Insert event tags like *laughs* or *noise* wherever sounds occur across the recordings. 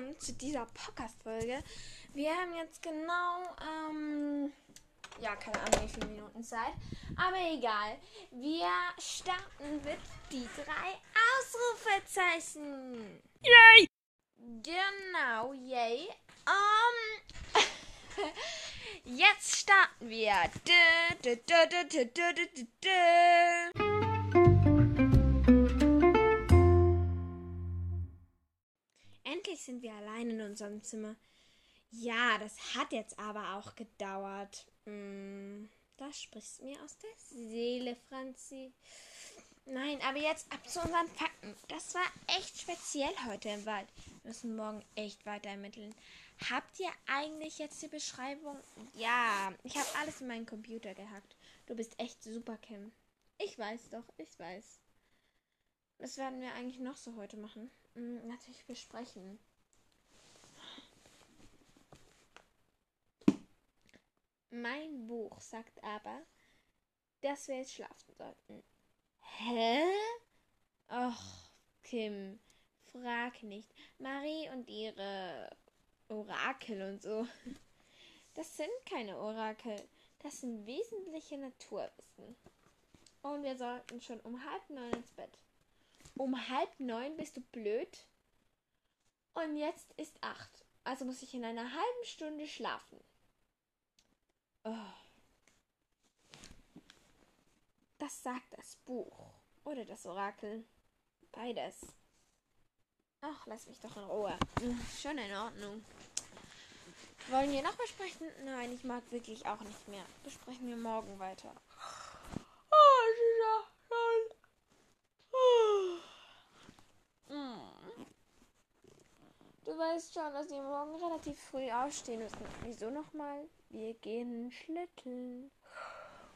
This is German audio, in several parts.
willkommen zu dieser Podcast-Folge. Wir haben jetzt genau, ähm, ja, keine Ahnung, wie viele Minuten Zeit. Aber egal. Wir starten mit die drei Ausrufezeichen. Yay! Genau, yay. Um, *laughs* jetzt starten wir. Dö, dö, dö, Endlich sind wir allein in unserem Zimmer. Ja, das hat jetzt aber auch gedauert. Hm, da sprichst du mir aus der Seele, Franzi. Nein, aber jetzt ab zu unseren Fakten. Das war echt speziell heute im Wald. Wir müssen morgen echt weiter ermitteln. Habt ihr eigentlich jetzt die Beschreibung? Ja, ich habe alles in meinen Computer gehackt. Du bist echt super, Kim. Ich weiß doch, ich weiß. Was werden wir eigentlich noch so heute machen? Hm, natürlich besprechen. Mein Buch sagt aber, dass wir jetzt schlafen sollten. Hä? Ach, Kim, frag nicht. Marie und ihre Orakel und so. Das sind keine Orakel. Das sind wesentliche Naturwissen. Und wir sollten schon um halb neun ins Bett. Um halb neun bist du blöd? Und jetzt ist acht. Also muss ich in einer halben Stunde schlafen. Oh. Das sagt das Buch. Oder das Orakel. Beides. Ach, lass mich doch in Ruhe. Schon in Ordnung. Wollen wir noch besprechen? Nein, ich mag wirklich auch nicht mehr. Besprechen wir morgen weiter. Oh, es ist ja schon. Hm. Du weißt schon, dass wir morgen relativ früh aufstehen müssen. Wieso nochmal? Wir gehen schlitteln.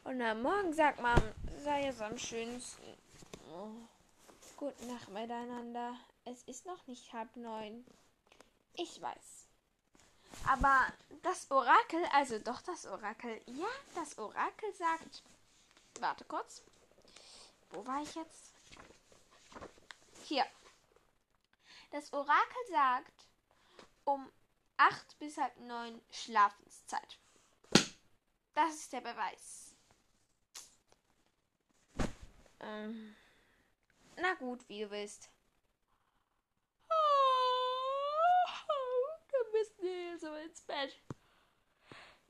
Und am Morgen sagt man, sei es am schönsten. Oh. Gute Nacht miteinander. Es ist noch nicht halb neun. Ich weiß. Aber das Orakel, also doch das Orakel, ja, das Orakel sagt. Warte kurz. Wo war ich jetzt? Hier. Das Orakel sagt, um acht bis halb neun Schlafenszeit. Das ist der Beweis. Ähm, na gut, wie du willst. Du bist nie so ins Bett.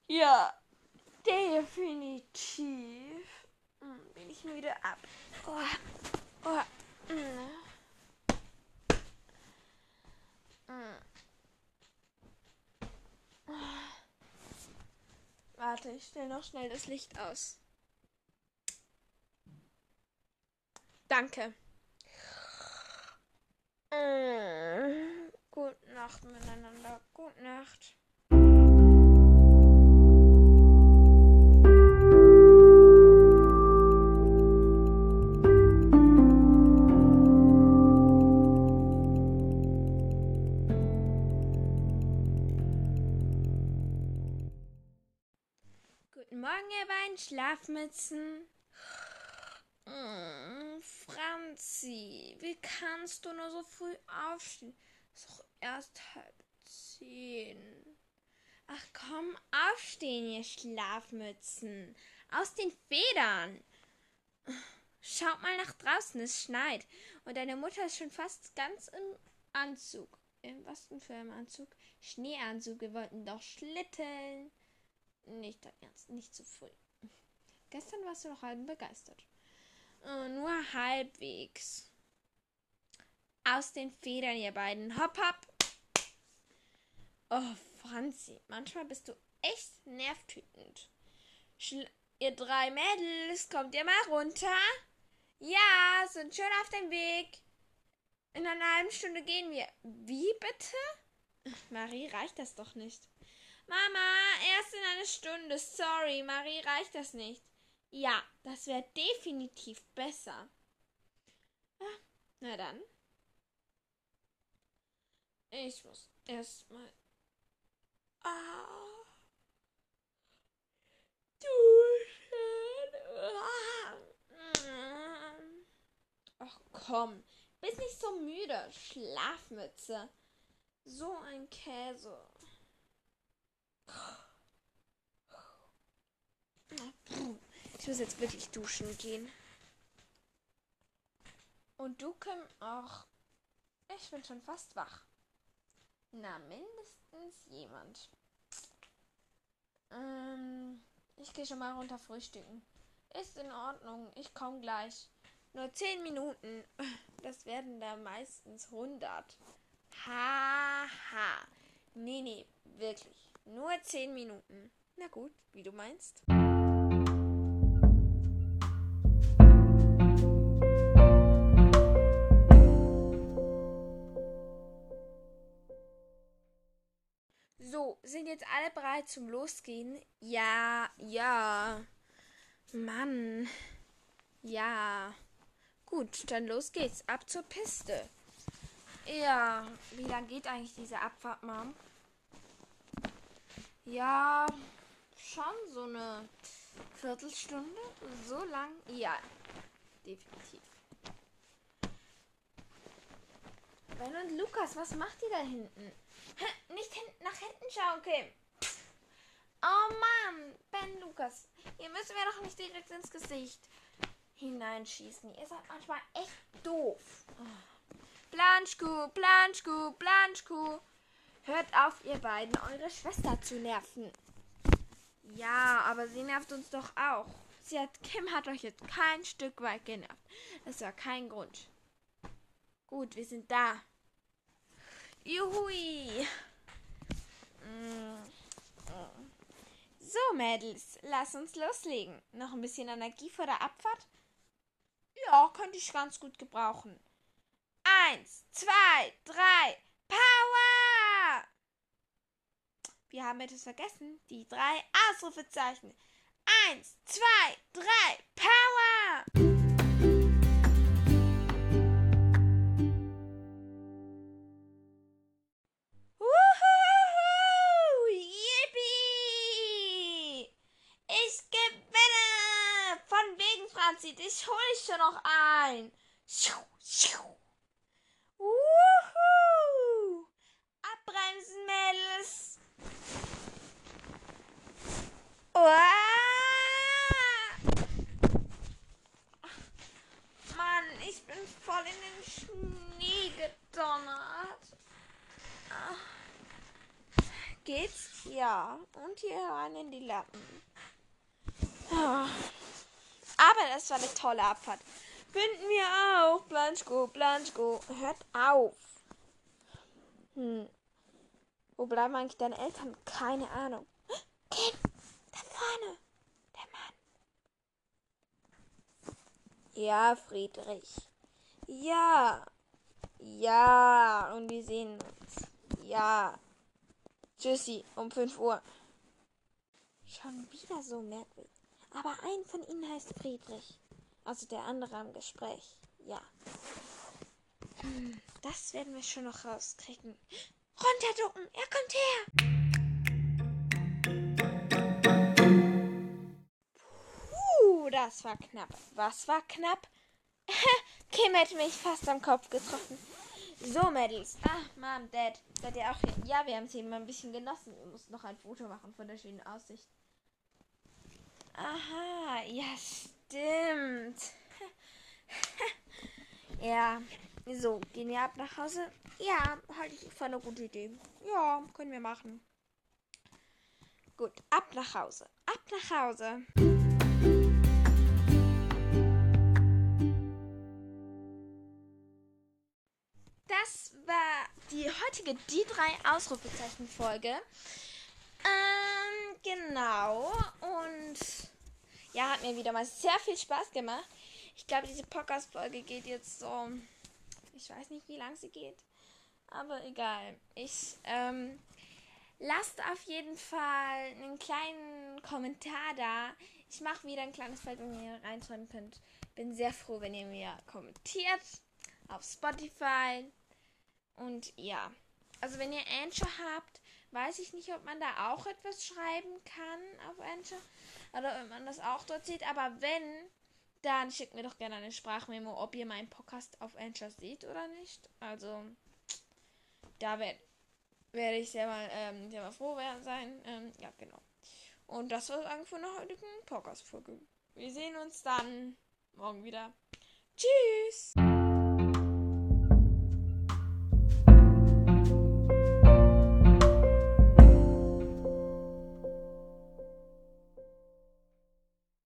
Ja, definitiv. Hm, Bin ich müde ab. Oh, oh, mm. Mm. Warte, ich stelle noch schnell das Licht aus. Danke. Mm. Gute Nacht miteinander. Gute Nacht. Beiden Schlafmützen. Mm, Franzi, wie kannst du nur so früh aufstehen? Ist doch erst halb zehn. Ach komm, aufstehen, ihr Schlafmützen. Aus den Federn. Schaut mal nach draußen, es schneit. Und deine Mutter ist schon fast ganz im Anzug. In was denn für einem Anzug? Schneeanzug. Wir wollten doch schlitteln. Nicht dein Ernst, nicht zu früh. Gestern warst du noch halb begeistert. Oh, nur halbwegs. Aus den Federn, ihr beiden. Hopp, hopp. Oh, Franzi, manchmal bist du echt nervtütend. Schl ihr drei Mädels, kommt ihr mal runter? Ja, sind schon auf dem Weg. In einer halben Stunde gehen wir. Wie bitte? Marie, reicht das doch nicht. Mama, erst in einer Stunde. Sorry, Marie, reicht das nicht. Ja, das wäre definitiv besser. Ah, na dann. Ich muss erstmal. Ah. Duschen. Ach komm, bist nicht so müde. Schlafmütze. So ein Käse. Ich muss jetzt wirklich duschen gehen. Und du, Kim, auch. Ich bin schon fast wach. Na, mindestens jemand. Ähm, ich gehe schon mal runter frühstücken. Ist in Ordnung, ich komme gleich. Nur 10 Minuten. *laughs* Das werden da meistens 100. Haha. Ha. Nee, nee, wirklich. Nur 10 Minuten. Na gut, wie du meinst. So, sind jetzt alle bereit zum Losgehen? Ja, ja. Mann. Ja. Gut, dann los geht's. Ab zur Piste. Ja, wie lang geht eigentlich diese Abfahrt, Mom? Ja, schon so eine Viertelstunde. So lang? Ja, definitiv. Ben und Lukas, was macht ihr da hinten? Nicht hin nach hinten schauen, Kim. Oh Mann, Ben, Lukas, ihr müsst mir doch nicht direkt ins Gesicht hineinschießen. Ihr seid manchmal echt doof. Blanschkuh, Blanschkuh, Blanschkuh. Hört auf, ihr beiden, eure Schwester zu nerven. Ja, aber sie nervt uns doch auch. Sie hat, Kim hat euch jetzt kein Stück weit genervt. Das war kein Grund. Gut, wir sind da. Juhui. So, Mädels, lass uns loslegen. Noch ein bisschen Energie vor der Abfahrt? Ja, könnte ich ganz gut gebrauchen. Eins, zwei, drei, Power! Wir haben etwas vergessen. Die drei Ausrufezeichen. Eins, zwei, drei, Power! Franzi, dich hol ich schon noch ein. Wuhu! Abbremsen, Mädels. Mann, ich bin voll in den Schnee gedonnert. Geht's? Ja. Und hier rein in die Lappen. Ah. Aber das war eine tolle Abfahrt. Finden wir auch. Blanchko, Blanchko. Hört auf. Hm. Wo bleiben eigentlich deine Eltern? Keine Ahnung. Kim, da vorne. Der Mann. Ja, Friedrich. Ja. Ja. Und wir sehen uns. Ja. Tschüssi, um 5 Uhr. Schon wieder so merkwürdig. Aber ein von ihnen heißt Friedrich. Also der andere am Gespräch. Ja. Hm, das werden wir schon noch rauskriegen. Runterducken! Er kommt her! Puh, das war knapp. Was war knapp? *laughs* Kim hätte mich fast am Kopf getroffen. So, Mädels. Ah, Mom, Dad. Seid ihr auch hier? Ja, wir haben es eben ein bisschen genossen. Wir mussten noch ein Foto machen von der schönen Aussicht. Aha, ja, stimmt. *laughs* ja, so, gehen wir ab nach Hause? Ja, halte ich für eine gute Idee. Ja, können wir machen. Gut, ab nach Hause. Ab nach Hause. Das war die heutige Die drei Ausrufezeichen Folge. Ähm, genau. Und ja, hat mir wieder mal sehr viel Spaß gemacht. Ich glaube, diese Podcast-Folge geht jetzt so. Ich weiß nicht, wie lang sie geht. Aber egal. Ich, ähm, lasst auf jeden Fall einen kleinen Kommentar da. Ich mache wieder ein kleines Feld, wo ihr reinschreiben könnt. Bin sehr froh, wenn ihr mir kommentiert auf Spotify. Und ja, also wenn ihr Anchor habt, weiß ich nicht, ob man da auch etwas schreiben kann auf Anchor. Oder ob man das auch dort sieht. Aber wenn, dann schickt mir doch gerne eine Sprachmemo, ob ihr meinen Podcast auf Anchor seht oder nicht. Also, da werde ich sehr mal, ähm, sehr mal froh sein. Ähm, ja, genau. Und das war eigentlich von der heutigen Podcast-Folge. Wir sehen uns dann morgen wieder. Tschüss!